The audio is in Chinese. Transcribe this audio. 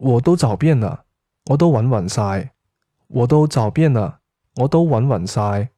我都找遍了，我都揾匀晒，我都找遍了，我都揾匀晒。